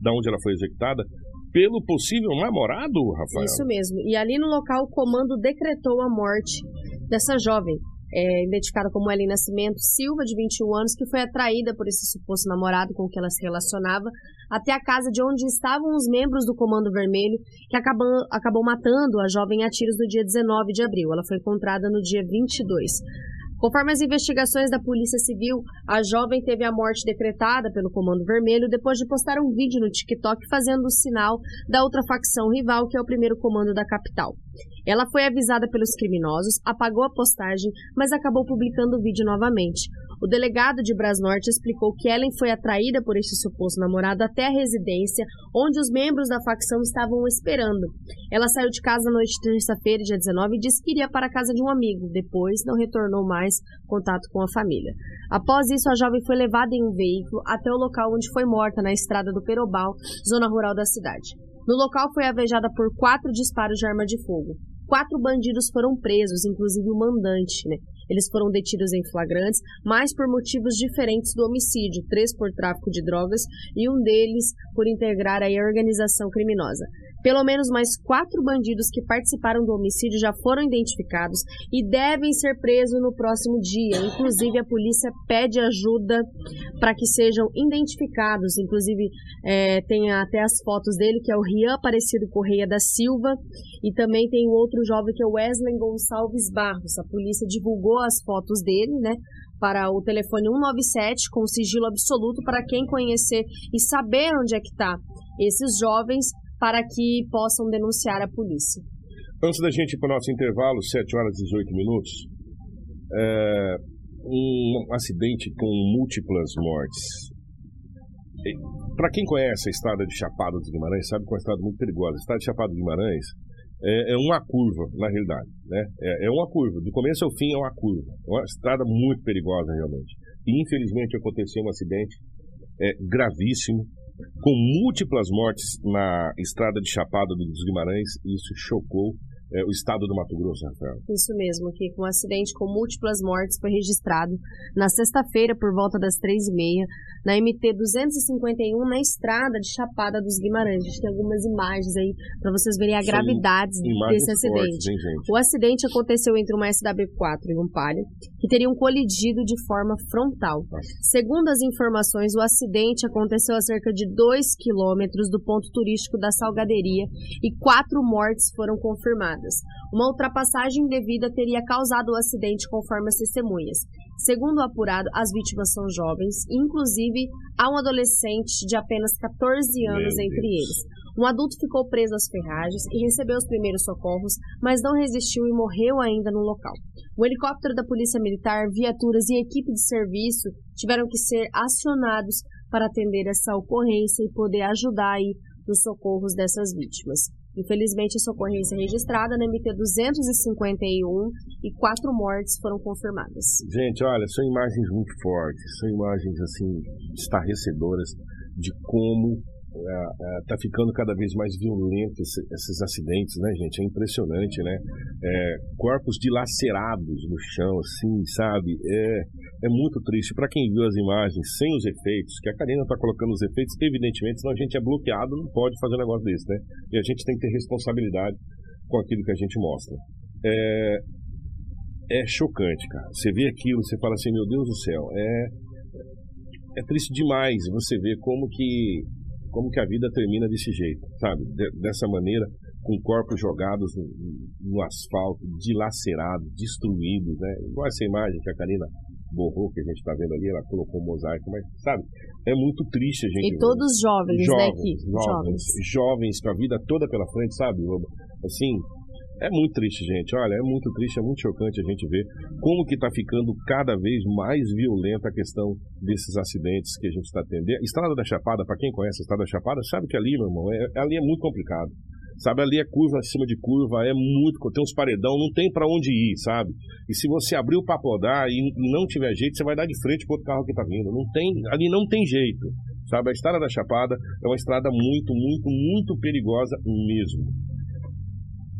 da onde ela foi executada pelo possível namorado, Rafael. Isso mesmo. E ali no local o comando decretou a morte dessa jovem, é, identificada como Ellen Nascimento Silva, de 21 anos, que foi atraída por esse suposto namorado com que ela se relacionava até a casa de onde estavam os membros do Comando Vermelho, que acabou, acabou matando a jovem a tiros no dia 19 de abril. Ela foi encontrada no dia 22. Conforme as investigações da Polícia Civil, a jovem teve a morte decretada pelo Comando Vermelho depois de postar um vídeo no TikTok fazendo o sinal da outra facção rival, que é o primeiro comando da capital. Ela foi avisada pelos criminosos, apagou a postagem, mas acabou publicando o vídeo novamente. O delegado de Brasnorte explicou que Ellen foi atraída por este suposto namorado até a residência, onde os membros da facção estavam esperando. Ela saiu de casa na noite de terça-feira, dia 19, e disse que iria para a casa de um amigo. Depois, não retornou mais contato com a família. Após isso, a jovem foi levada em um veículo até o local onde foi morta, na estrada do Perobal, zona rural da cidade. No local foi avejada por quatro disparos de arma de fogo. Quatro bandidos foram presos, inclusive o mandante, né? Eles foram detidos em flagrantes, mas por motivos diferentes do homicídio, três por tráfico de drogas e um deles por integrar a organização criminosa. Pelo menos mais quatro bandidos que participaram do homicídio já foram identificados e devem ser presos no próximo dia. Inclusive, a polícia pede ajuda para que sejam identificados. Inclusive, é, tem até as fotos dele, que é o Rian Aparecido Correia da Silva, e também tem o outro jovem que é o Wesley Gonçalves Barros. A polícia divulgou as fotos dele, né? Para o telefone 197 com sigilo absoluto para quem conhecer e saber onde é que está esses jovens para que possam denunciar a polícia. Antes da gente ir para o nosso intervalo, 7 horas e 18 minutos, é, um acidente com múltiplas mortes. Para quem conhece a estrada de Chapada dos Guimarães, sabe que é uma estrada muito perigosa. A estrada de Chapada dos Guimarães é, é, uma curva, na realidade. Né? É, é, uma curva. Do começo ao fim é uma curva. É uma estrada muito perigosa, realmente. E, infelizmente, aconteceu um acidente é, gravíssimo com múltiplas mortes na estrada de Chapada dos Guimarães, isso chocou é, o estado do Mato Grosso, Rafael. Isso mesmo, que um acidente com múltiplas mortes foi registrado na sexta-feira por volta das três e meia na MT 251 na estrada de Chapada dos Guimarães. A gente tem algumas imagens aí para vocês verem a São gravidade desse acidente. Fortes, hein, o acidente aconteceu entre uma SW4 e um Palio que teriam colidido de forma frontal. Nossa. Segundo as informações, o acidente aconteceu a cerca de 2 quilômetros do ponto turístico da Salgaderia e quatro mortes foram confirmadas. Uma ultrapassagem indevida teria causado o acidente, conforme as testemunhas. Segundo o apurado, as vítimas são jovens, inclusive há um adolescente de apenas 14 anos Meu entre Deus. eles. Um adulto ficou preso às ferragens e recebeu os primeiros socorros, mas não resistiu e morreu ainda no local. O helicóptero da Polícia Militar, viaturas e equipe de serviço tiveram que ser acionados para atender essa ocorrência e poder ajudar aí nos socorros dessas vítimas. Infelizmente, essa ocorrência é registrada na MT 251 e quatro mortes foram confirmadas. Gente, olha, são imagens muito fortes, são imagens assim estarrecedoras de como está é, é, ficando cada vez mais violento esse, esses acidentes, né, gente? É impressionante, né? É, corpos dilacerados no chão, assim, sabe? É, é muito triste. Para quem viu as imagens sem os efeitos, que a Karina está colocando os efeitos, evidentemente, senão a gente é bloqueado, não pode fazer um negócio desse, né? E a gente tem que ter responsabilidade com aquilo que a gente mostra. É, é chocante, cara. Você vê aquilo, você fala assim, meu Deus do céu, é, é triste demais você ver como que como que a vida termina desse jeito, sabe? dessa maneira, com corpos jogados no, no, asfalto, dilacerados, destruídos, né? Igual essa imagem que a Karina borrou, que a gente está vendo ali, ela colocou um mosaico, mas, sabe, é muito triste a gente. E todos jovens, jovens, né, aqui? Jovens, jovens, jovens, com a vida toda pela frente, sabe? Assim, é muito triste, gente. Olha, é muito triste, é muito chocante a gente ver como que está ficando cada vez mais violenta a questão desses acidentes que a gente está tendo. Estrada da Chapada, para quem conhece a Estrada da Chapada, sabe que ali, meu irmão, é, ali é muito complicado. Sabe, ali é curva acima de curva, é muito, tem uns paredão, não tem para onde ir, sabe? E se você abrir o para podar e não tiver jeito, você vai dar de frente pro outro carro que tá vindo. Não tem, ali não tem jeito. Sabe, a estrada da Chapada é uma estrada muito, muito, muito perigosa mesmo.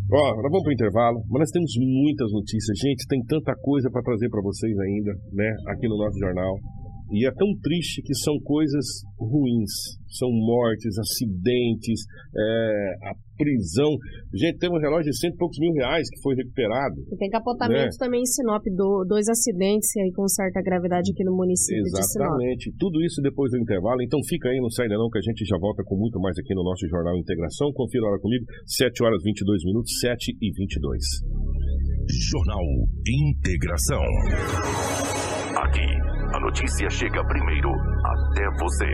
Ó, agora vamos para o intervalo, mas nós temos muitas notícias. Gente, tem tanta coisa para trazer para vocês ainda, né, aqui no nosso jornal. E é tão triste que são coisas ruins. São mortes, acidentes, é, a prisão. Gente, tem um relógio de cento e poucos mil reais que foi recuperado. E tem capotamento né? também em Sinop, do, dois acidentes aí com certa gravidade aqui no município Exatamente. Tudo isso depois do intervalo. Então fica aí, não sai ainda não, que a gente já volta com muito mais aqui no nosso Jornal Integração. Confira a hora comigo, 7 horas 22 minutos, 7 e 22. Jornal Integração. Aqui a notícia chega primeiro até você.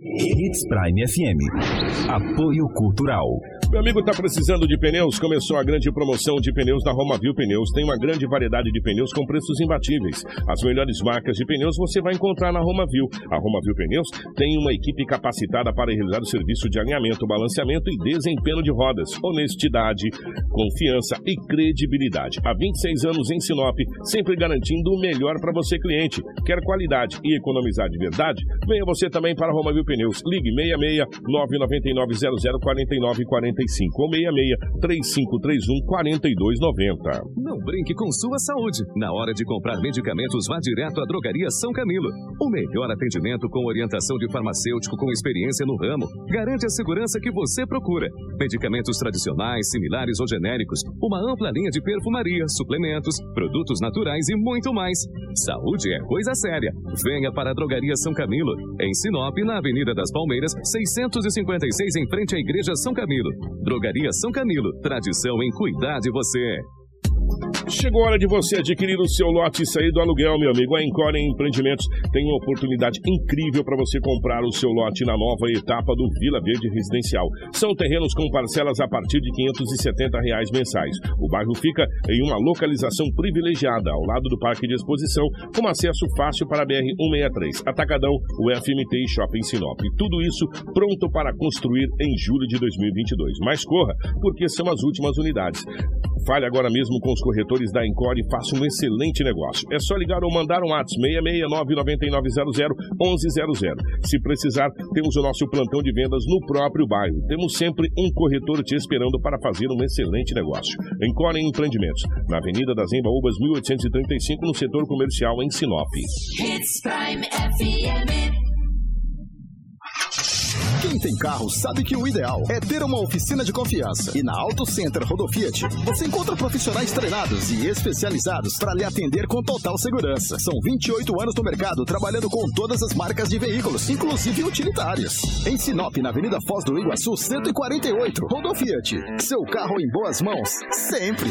Hits Prime FM. Apoio Cultural. Meu amigo está precisando de pneus? Começou a grande promoção de pneus da Romavil Pneus. Tem uma grande variedade de pneus com preços imbatíveis. As melhores marcas de pneus você vai encontrar na Romavil. A Romavil Pneus tem uma equipe capacitada para realizar o serviço de alinhamento, balanceamento e desempenho de rodas. Honestidade, confiança e credibilidade. Há 26 anos em Sinop, sempre garantindo o melhor para você, cliente. Quer qualidade e economizar de verdade? Venha você também para a Romavil Pneus. Ligue 66 999 00 49 40 45 ou 66 3531 4290. Não brinque com sua saúde. Na hora de comprar medicamentos, vá direto à Drogaria São Camilo. O melhor atendimento com orientação de farmacêutico com experiência no ramo garante a segurança que você procura. Medicamentos tradicionais, similares ou genéricos, uma ampla linha de perfumaria, suplementos, produtos naturais e muito mais. Saúde é coisa séria. Venha para a Drogaria São Camilo, em Sinop, na Avenida das Palmeiras, 656, em frente à Igreja São Camilo. Drogaria São Camilo, tradição em cuidar de você. Chegou a hora de você adquirir o seu lote e sair do aluguel, meu amigo. A Encore Empreendimentos tem uma oportunidade incrível para você comprar o seu lote na nova etapa do Vila Verde Residencial. São terrenos com parcelas a partir de 570 reais mensais. O bairro fica em uma localização privilegiada, ao lado do Parque de Exposição, com acesso fácil para a BR-163, Atacadão, o FMT e Shopping Sinop. Tudo isso pronto para construir em julho de 2022. Mas corra, porque são as últimas unidades. Fale agora mesmo com os corretores da Encore e faça um excelente negócio. É só ligar ou mandar um WhatsApp 669-9900-1100. Se precisar, temos o nosso plantão de vendas no próprio bairro. Temos sempre um corretor te esperando para fazer um excelente negócio. Encore Empreendimentos, na Avenida das Embaúbas, 1835, no setor comercial em Sinop. Prime FM. Quem tem carro sabe que o ideal é ter uma oficina de confiança. E na Auto Center Rodofiat, você encontra profissionais treinados e especializados para lhe atender com total segurança. São 28 anos no mercado trabalhando com todas as marcas de veículos, inclusive utilitários. Em Sinop, na Avenida Foz do Iguaçu, 148, Rodofiat. Seu carro em boas mãos, sempre.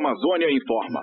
Agroamazônia informa.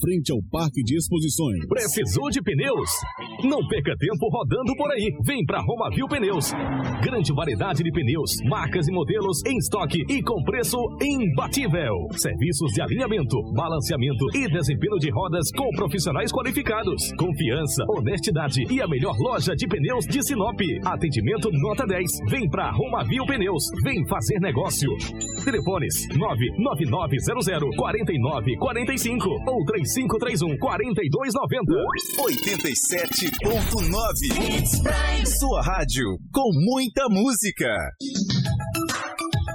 frente ao Parque de Exposições. Precisou de pneus? Não perca tempo rodando por aí. Vem para Romavil Pneus. Grande variedade de pneus, marcas e modelos em estoque e com preço imbatível. Serviços de alinhamento, balanceamento e desempenho de rodas com profissionais qualificados. Confiança, honestidade e a melhor loja de pneus de Sinop. Atendimento nota 10. Vem para Romavil Pneus. Vem fazer negócio. Telefones 99900 4945 ou 3531 4290. 87.9. Sua rádio com muita música.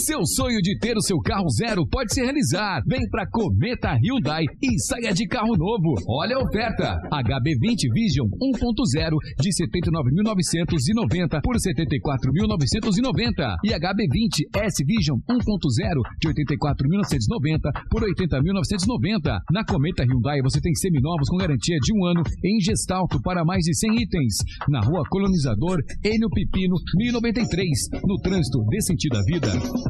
Seu sonho de ter o seu carro zero pode se realizar. Vem para Cometa Hyundai e saia de carro novo. Olha a oferta. HB20 Vision 1.0 de 79.990 por 74.990 e HB20 S Vision 1.0 de 84.990 por 80.990. Na Cometa Hyundai você tem seminovos com garantia de um ano em gestalto para mais de 100 itens. Na Rua Colonizador, Enio Pipino, 1093. No trânsito dê sentido à vida.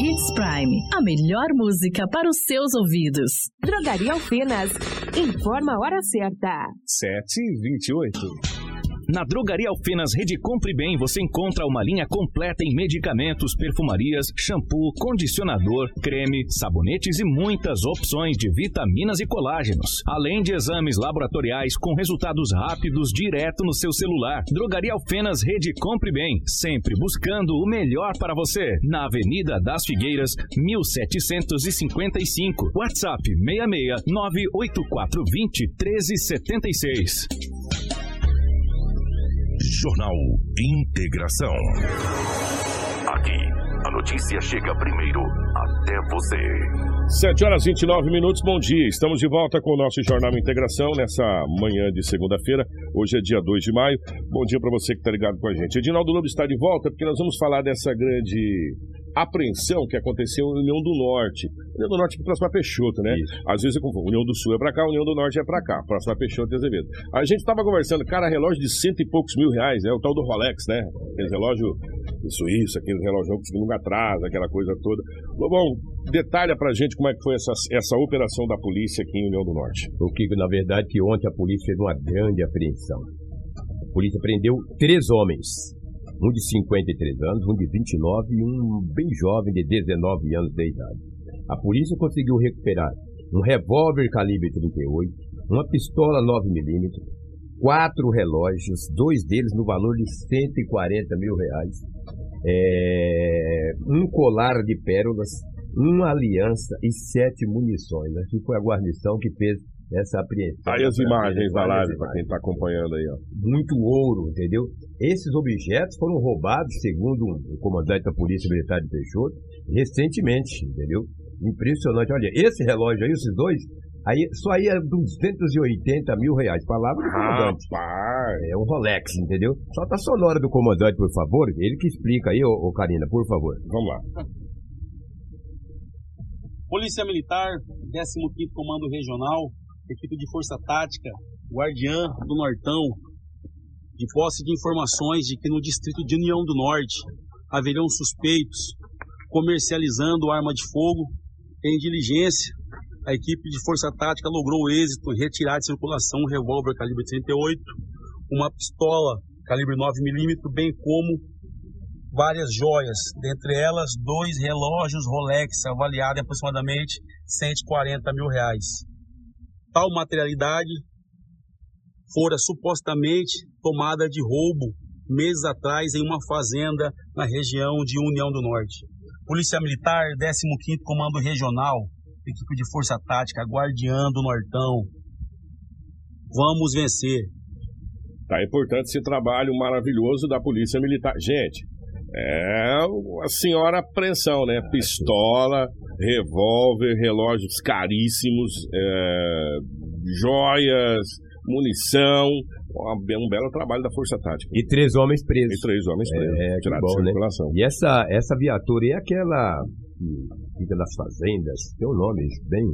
Hits Prime, a melhor música para os seus ouvidos. Drogaria Alfenas, informa a hora certa. 7 e 28. Na Drogaria Alfenas Rede Compre Bem você encontra uma linha completa em medicamentos, perfumarias, shampoo, condicionador, creme, sabonetes e muitas opções de vitaminas e colágenos. Além de exames laboratoriais com resultados rápidos direto no seu celular. Drogaria Alfenas Rede Compre Bem, sempre buscando o melhor para você. Na Avenida das Figueiras, 1755. WhatsApp 66 98420 1376. Jornal Integração. Aqui, a notícia chega primeiro até você. 7 horas e 29 minutos, bom dia. Estamos de volta com o nosso Jornal Integração nessa manhã de segunda-feira. Hoje é dia 2 de maio. Bom dia para você que está ligado com a gente. Edinaldo Lobo está de volta porque nós vamos falar dessa grande apreensão que aconteceu em União do Norte. União do Norte é próxima a Peixoto, né? Isso. Às vezes eu confundo. União do Sul é pra cá, União do Norte é pra cá. Próxima a Peixoto e Azevedo. A gente tava conversando, cara, relógio de cento e poucos mil reais, é o tal do Rolex, né? Aquele relógio de Suíça, aquele relógio que nunca atrasa, aquela coisa toda. Lobão, detalha pra gente como é que foi essa, essa operação da polícia aqui em União do Norte. O que, na verdade, que ontem a polícia fez uma grande apreensão. A polícia prendeu três homens um de 53 anos, um de 29 e um bem jovem de 19 anos de idade. A polícia conseguiu recuperar um revólver calibre 38, uma pistola 9mm, quatro relógios, dois deles no valor de 140 mil reais, é, um colar de pérolas, uma aliança e sete munições. Aqui foi a guarnição que fez essa apreensão. Aí as imagens da live, para quem está acompanhando aí. Ó. Muito ouro, entendeu? Esses objetos foram roubados, segundo o comandante da Polícia Militar de Peixoto, recentemente, entendeu? Impressionante. Olha, esse relógio aí, esses dois, aí só aí é 280 mil reais. Palavra do comandante. Rapaz. É um Rolex, entendeu? Só tá sonora do comandante, por favor. Ele que explica aí, ô, ô Karina, por favor. Vamos lá. Polícia Militar, 15º Comando Regional, equipe de Força Tática, Guardiã do Nortão, de posse de informações de que no distrito de União do Norte haveriam suspeitos comercializando arma de fogo. Em diligência, a equipe de Força Tática logrou êxito em retirar de circulação um revólver calibre 38, uma pistola calibre 9mm, bem como várias joias, dentre elas dois relógios Rolex avaliados em aproximadamente 140 mil reais. Tal materialidade fora supostamente tomada de roubo meses atrás em uma fazenda na região de União do Norte. Polícia Militar, 15º Comando Regional, equipe de Força Tática, Guardiã do Nortão. Vamos vencer. Tá importante esse trabalho maravilhoso da Polícia Militar. Gente, é a senhora apreensão, né? Pistola, revólver, relógios caríssimos, é, joias, munição, um belo trabalho da Força Tática. E três homens presos. E três homens presos. É, que bom, né? E essa, essa viatura é aquela que fica nas fazendas, tem um nome bem,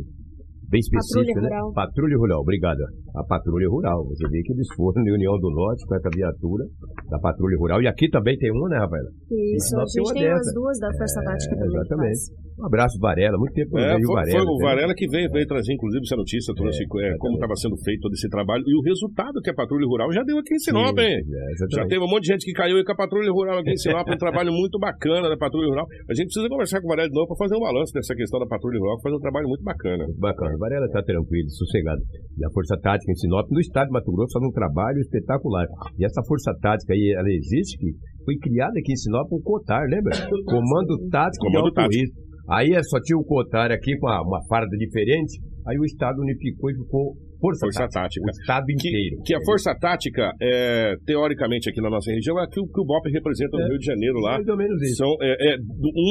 bem específico, Patrulha né? Rural. Patrulha Rural, obrigado. A Patrulha Rural. Você vê que eles foram na União do Norte com essa viatura da Patrulha Rural. E aqui também tem uma, né, Rafaela? Isso, a gente tem umas duas da Força Tática também. É, Exatamente. Um abraço, Varela. Muito tempo É, vejo o foi, Varela. foi o? Varela que veio, veio trazer, inclusive, essa notícia, trouxe é, como estava sendo feito todo esse trabalho e o resultado que a Patrulha Rural já deu aqui em Sinop, hein? é, já teve um monte de gente que caiu aí com a Patrulha Rural aqui em Sinop, um trabalho muito bacana da Patrulha Rural. A gente precisa conversar com o Varela de novo para fazer um balanço dessa questão da Patrulha Rural, que faz um trabalho muito bacana. Muito bacana. O Varela está tranquilo, sossegado. E a Força Tática em Sinop, no estado de Mato Grosso, faz um trabalho espetacular. E essa Força Tática aí, ela existe, que foi criada aqui em Sinop um COTAR, lembra? Comando Tático Comando de Alto Tático. Risco. Aí é só tinha o COTAR aqui com uma, uma farda diferente, aí o Estado unificou e ficou Força, Força Tática. Tática. O Estado inteiro. Que a Força Tática, é, teoricamente aqui na nossa região, é aquilo que o BOP representa no É, Rio de Janeiro lá. mais ou menos isso. São, é, é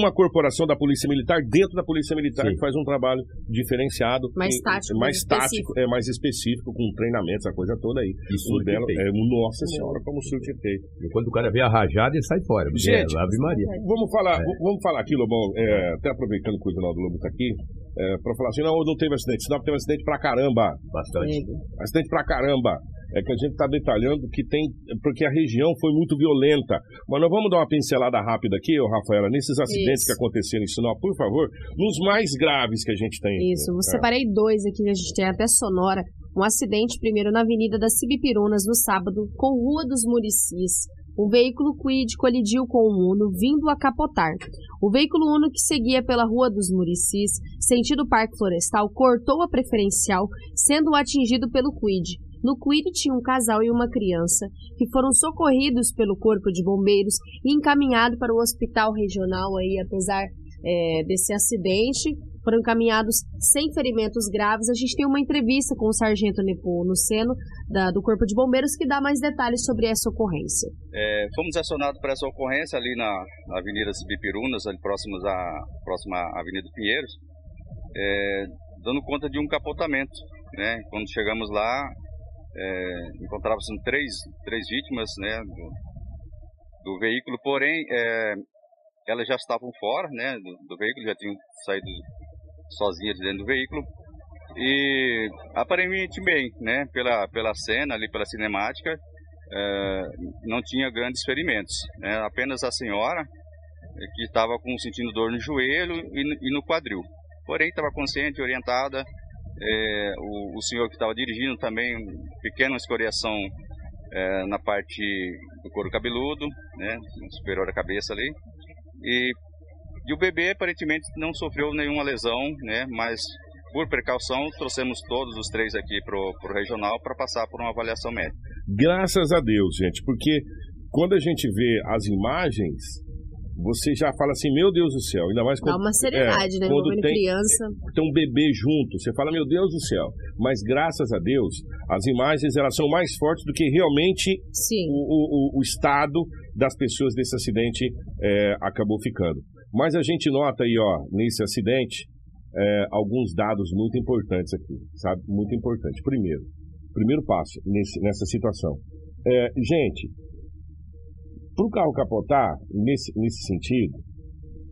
uma corporação da Polícia Militar dentro da Polícia Militar Sim. que faz um trabalho diferenciado. Mais em- tático, Mais mais tático, é mais específico, com treinamentos, a coisa toda aí. Isso o dela, tem. é, Nossa Senhora, como o senhor. E quando o cara vê a rajada, ele sai fora. porque Gente, é Ave Maria. Vamos falar, É. vamos falar aqui, Lobão, é, até aproveitando que o Ronaldo Lobo está aqui, é, para falar assim, não, não teve acidente, senão teve acidente pra caramba. Bastante. Acidente pra caramba. É que a gente está detalhando que tem, porque a região foi muito violenta. Mas nós vamos dar uma pincelada rápida aqui, ô Rafaela, nesses acidentes Isso. que aconteceram em Sinop, por favor, nos mais graves que a gente tem. Isso, eu É. separei dois aqui que a gente tem até sonora. Um acidente primeiro na Avenida das Cibipirunas no sábado, com Rua dos Muricis. Um veículo Quid colidiu com um Uno vindo a capotar. O veículo Uno que seguia pela Rua dos Muricis, sentido Parque Florestal, cortou a preferencial, sendo atingido pelo Quid. No Quid tinha um casal e uma criança, que foram socorridos pelo Corpo de Bombeiros e encaminhados para o Hospital Regional aí, apesar é, desse acidente, foram encaminhados sem ferimentos graves. A gente tem uma entrevista com o Sargento Nepo no Seno, da- do Corpo de Bombeiros, que dá mais detalhes sobre essa ocorrência. É, fomos acionados para essa ocorrência ali na, Avenida Bipirunas, ali próximos à próxima Avenida Pinheiros, é, dando conta de um capotamento. Né? Quando chegamos lá, é, encontrava-se três, três vítimas né, do, do veículo, porém é, elas já estavam fora né, do, do veículo, já tinham saído sozinhas de dentro do veículo. E aparentemente bem, né, pela, pela cena ali, pela cinemática, é, não tinha grandes ferimentos. Né? Apenas a senhora eh, que estava com sentindo dor no joelho e no, e no quadril. Porém, estava consciente, orientada. É, o, o senhor que estava dirigindo também, pequena escoriação é, na parte do couro cabeludo, né, superior à cabeça ali. E, e o bebê aparentemente não sofreu nenhuma lesão, né, mas por precaução trouxemos todos os três aqui para o regional para passar por uma avaliação médica. Graças a Deus, gente, porque quando a gente vê as imagens, você já fala assim, meu Deus do céu, ainda mais Dá quando, uma seriedade, né? quando tem, criança. tem um bebê junto, você fala, meu Deus do céu. Mas graças a Deus, as imagens elas são mais fortes do que realmente o, o, o, o estado das pessoas desse acidente é, acabou ficando. Mas a gente nota aí, ó, nesse acidente, é, alguns dados muito importantes aqui, sabe? Muito importante. Primeiro, primeiro passo nesse, nessa situação. É, gente, para o carro capotar, nesse, nesse sentido,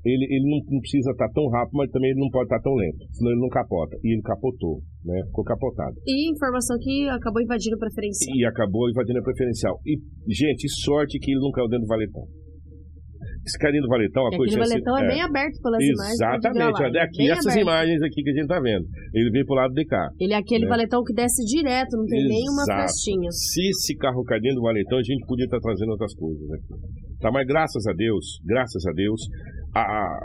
ele, ele não, não precisa estar tão rápido, mas também ele não pode estar tão lento, senão ele não capota. E ele capotou, né? Ficou capotado. E informação que acabou invadindo o preferencial. E acabou invadindo a preferencial. E, gente, sorte que ele não caiu dentro do valetão. Esse carinho do valetão, a E coisa assim, valetão é, bem aberto pelas imagens. Exatamente, olha aqui, bem essas aberto. imagens aqui que a gente tá vendo. Ele vem pro lado de cá. Ele é aquele né? valetão que desce direto, não tem nenhuma festinha. Se esse carro cair dentro do valetão, a gente podia estar trazendo outras coisas aqui. Tá, mas graças a Deus, graças a Deus, a-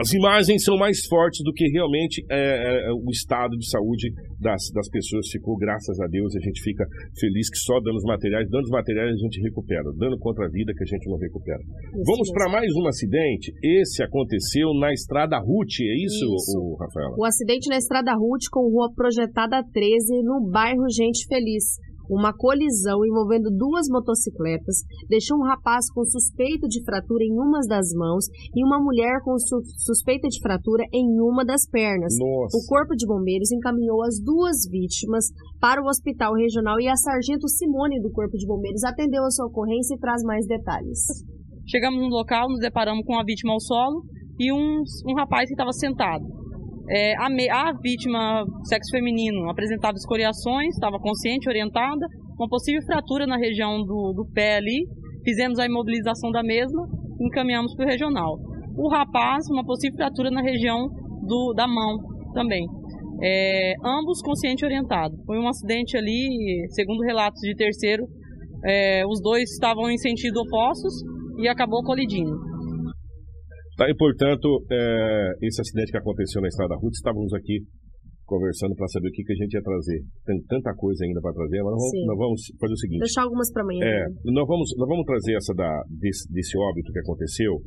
as imagens são mais fortes do que realmente é, é, o estado de saúde das, das pessoas ficou, graças a Deus, a gente fica feliz que só danos materiais, danos materiais a gente recupera, dano contra a vida que a gente não recupera. Vamos para mais um acidente. Esse aconteceu na estrada Ruth, é isso, Isso. O, Rafaela? O acidente na Estrada Ruth com rua projetada 13 no bairro Gente Feliz. Uma colisão envolvendo duas motocicletas deixou um rapaz com suspeito de fratura em uma das mãos e uma mulher com su- suspeita de fratura em uma das pernas. Nossa. O Corpo de Bombeiros encaminhou as duas vítimas para o hospital regional e a sargento Simone do Corpo de Bombeiros atendeu a sua ocorrência e traz mais detalhes. Chegamos no local, nos deparamos com a vítima ao solo e um, um rapaz que estava sentado. É, a, me- a vítima, sexo feminino, apresentava escoriações, estava consciente, orientada, uma possível fratura na região do, do pé ali. Fizemos a imobilização da mesma encaminhamos para o regional. O rapaz, uma possível fratura na região do, da mão também. É, ambos consciente orientado. Foi um acidente ali, segundo relatos de terceiro, é, os dois estavam em sentido opostos e acabou colidindo. Tá, e portanto, é, esse acidente que aconteceu na Estrada Ruth, estávamos aqui conversando para saber o que, que a gente ia trazer. Tem tanta coisa ainda para trazer, mas nós vamos, nós vamos fazer o seguinte. Deixar algumas para amanhã. É, né? nós vamos, nós vamos trazer essa da, desse, desse óbito que aconteceu.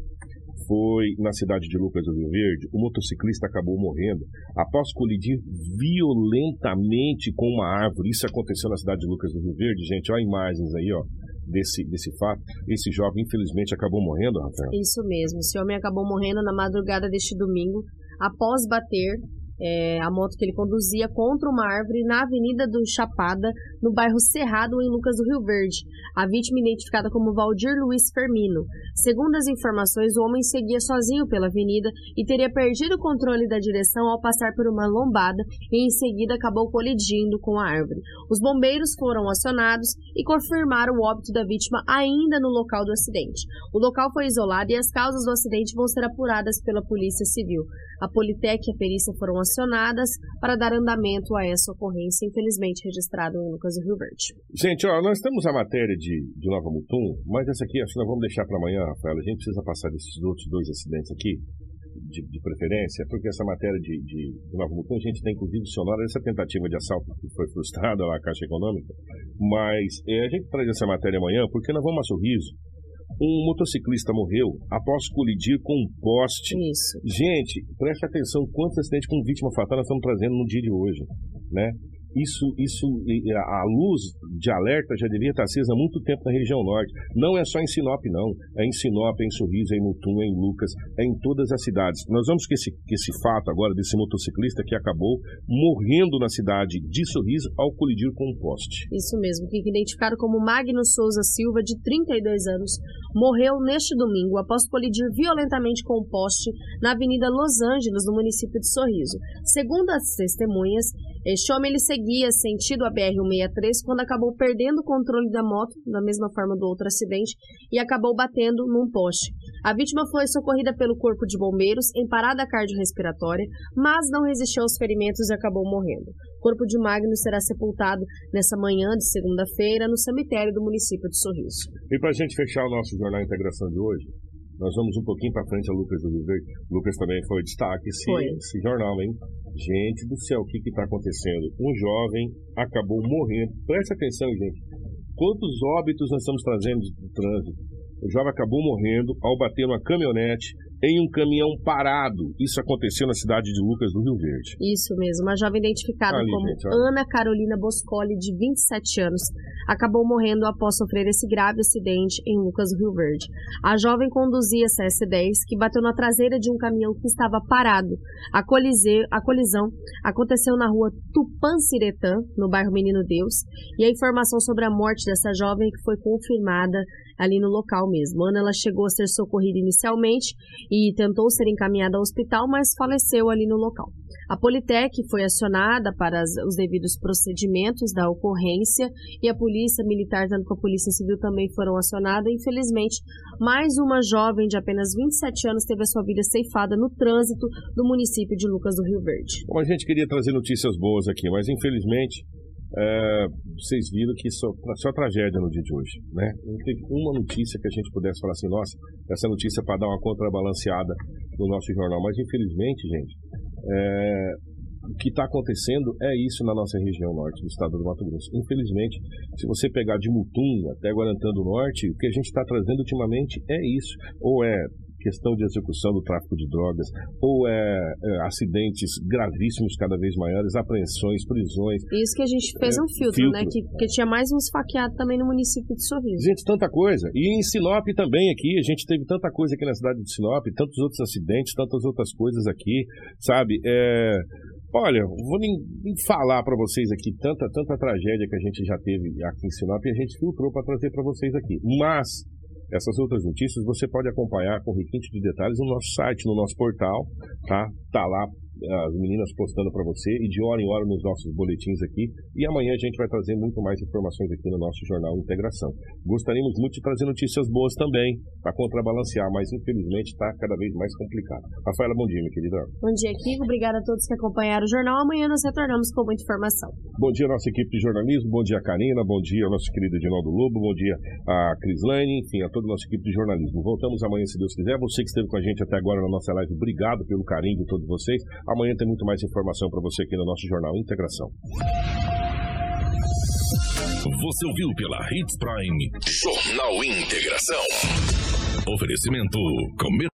Foi na cidade de Lucas do Rio Verde. O motociclista acabou morrendo após colidir violentamente com uma árvore. Isso aconteceu na cidade de Lucas do Rio Verde, gente. Olha imagens aí, ó, desse, desse fato. Esse jovem, infelizmente, acabou morrendo, Rafael. Isso mesmo. Esse homem acabou morrendo na madrugada deste domingo após bater é, a moto que ele conduzia contra uma árvore na Avenida do Chapada, no bairro Cerrado, em Lucas do Rio Verde. A vítima identificada como Valdir Luiz Fermino. Segundo as informações, o homem seguia sozinho pela avenida e teria perdido o controle da direção ao passar por uma lombada e em seguida acabou colidindo com a árvore. Os bombeiros foram acionados e confirmaram o óbito da vítima ainda no local do acidente. O local foi isolado e as causas do acidente vão ser apuradas pela Polícia Civil. A Politec e a perícia foram acionadas para dar andamento a essa ocorrência, infelizmente registrada em Lucas do Rio Verde. Gente, ó, nós temos a matéria de, de Nova Mutum, mas essa aqui acho que nós vamos deixar para amanhã, Rafael. A gente precisa passar desses outros dois acidentes aqui, de, de preferência, porque essa matéria de, de, de Nova Mutum, a gente tem inclusive sonora essa tentativa de assalto que foi frustrada lá, a Caixa Econômica, mas é, a gente traz essa matéria amanhã porque nós vamos a Sorriso. Um motociclista morreu após colidir com um poste. Isso. Gente, preste atenção quantos acidentes com vítima fatal nós estamos trazendo no dia de hoje, né? Isso, isso, a luz de alerta já devia estar acesa há muito tempo na região norte. Não é só em Sinop, não. É em Sinop, é em Sorriso, é em Mutum, é em Lucas, é em todas as cidades. Nós vamos que esse, que esse fato agora desse motociclista que acabou morrendo na cidade de Sorriso ao colidir com um poste. Isso mesmo, fica identificado como Magno Souza Silva, de 32 anos, morreu neste domingo após colidir violentamente com um poste na Avenida Los Angeles, no município de Sorriso. Segundo as testemunhas, este homem ele seguia sentido a BR-163 quando acabou perdendo o controle da moto, da mesma forma do outro acidente, e acabou batendo num poste. A vítima foi socorrida pelo Corpo de Bombeiros em parada cardiorrespiratória, mas não resistiu aos ferimentos e acabou morrendo. O corpo de Magno será sepultado nessa manhã de segunda-feira no cemitério do município de Sorriso. E para a gente fechar o nosso Jornal Integração de hoje, nós vamos um pouquinho para frente a Lucas do Rio Verde. Lucas também foi destaque esse, Foi. esse jornal, hein? Gente do céu, o que está acontecendo? Um jovem acabou morrendo. Preste atenção, gente. Quantos óbitos nós estamos trazendo do trânsito? O jovem acabou morrendo ao bater uma caminhonete em um caminhão parado. Isso aconteceu na cidade de Lucas do Rio Verde. Isso mesmo, uma jovem identificada Ali, como gente. Ana Carolina Boscoli, de 27 anos, acabou morrendo após sofrer esse grave acidente em Lucas do Rio Verde. A jovem conduzia essa S10 que bateu na traseira de um caminhão que estava parado. A, colise- a colisão aconteceu na rua Tupanciretã, no bairro Menino Deus, e a informação sobre a morte dessa jovem que foi confirmada ali no local mesmo. Ana ela chegou a ser socorrida inicialmente e tentou ser encaminhada ao hospital, mas faleceu ali no local. A Politec foi acionada para as, os devidos procedimentos da ocorrência e a Polícia Militar, tanto com a Polícia Civil, também foram acionadas. Infelizmente, mais uma jovem de apenas 27 anos teve a sua vida ceifada no trânsito do município de Lucas do Rio Verde. Bom, a gente queria trazer notícias boas aqui, mas infelizmente é, vocês viram que só, só tragédia no dia de hoje, né? Não teve uma notícia que a gente pudesse falar assim, nossa, essa notícia é para dar uma contrabalanceada no nosso jornal, mas infelizmente, gente, é, o que está acontecendo é isso na nossa região norte do estado do Mato Grosso. Infelizmente, se você pegar de Mutum até Guarantã do Norte, o que a gente está trazendo ultimamente é isso. Ou é questão de execução do tráfico de drogas, ou é, é, acidentes gravíssimos cada vez maiores, apreensões, prisões. Isso que a gente fez é, um filtro, filtro. né? Que, que, tinha mais uns faqueados também no município de Sorriso. Gente, tanta coisa. E em Sinop também aqui, a gente teve tanta coisa aqui na cidade de Sinop, tantos outros acidentes, tantas outras coisas aqui, sabe? É... Olha, vou nem, nem falar para vocês aqui tanta, tanta tragédia que a gente já teve aqui em Sinop e a gente filtrou para trazer para vocês aqui. Mas essas outras notícias você pode acompanhar com requinte de detalhes no nosso site, no nosso portal, tá? Tá lá as meninas postando para você e de hora em hora nos nossos boletins aqui. E amanhã a gente vai trazer muito mais informações aqui no nosso jornal Integração. Gostaríamos muito de trazer notícias boas também, para contrabalancear, mas infelizmente está cada vez mais complicado. Rafaela, bom dia, minha querida. Bom dia, Kiko. Obrigada a todos que acompanharam o jornal. Amanhã nós retornamos com muita informação. Bom dia, nossa equipe de jornalismo. Bom dia, Karina. Bom dia, nosso querido Edinaldo Lobo. Bom dia, a Crislane. Enfim, a toda a nossa equipe de jornalismo. Voltamos amanhã, se Deus quiser. Você que esteve com a gente até agora na nossa live, obrigado pelo carinho de todos vocês. Amanhã tem muito mais informação para você aqui no nosso Jornal Integração. Você ouviu pela Hits Prime Jornal Integração. Oferecimento Comer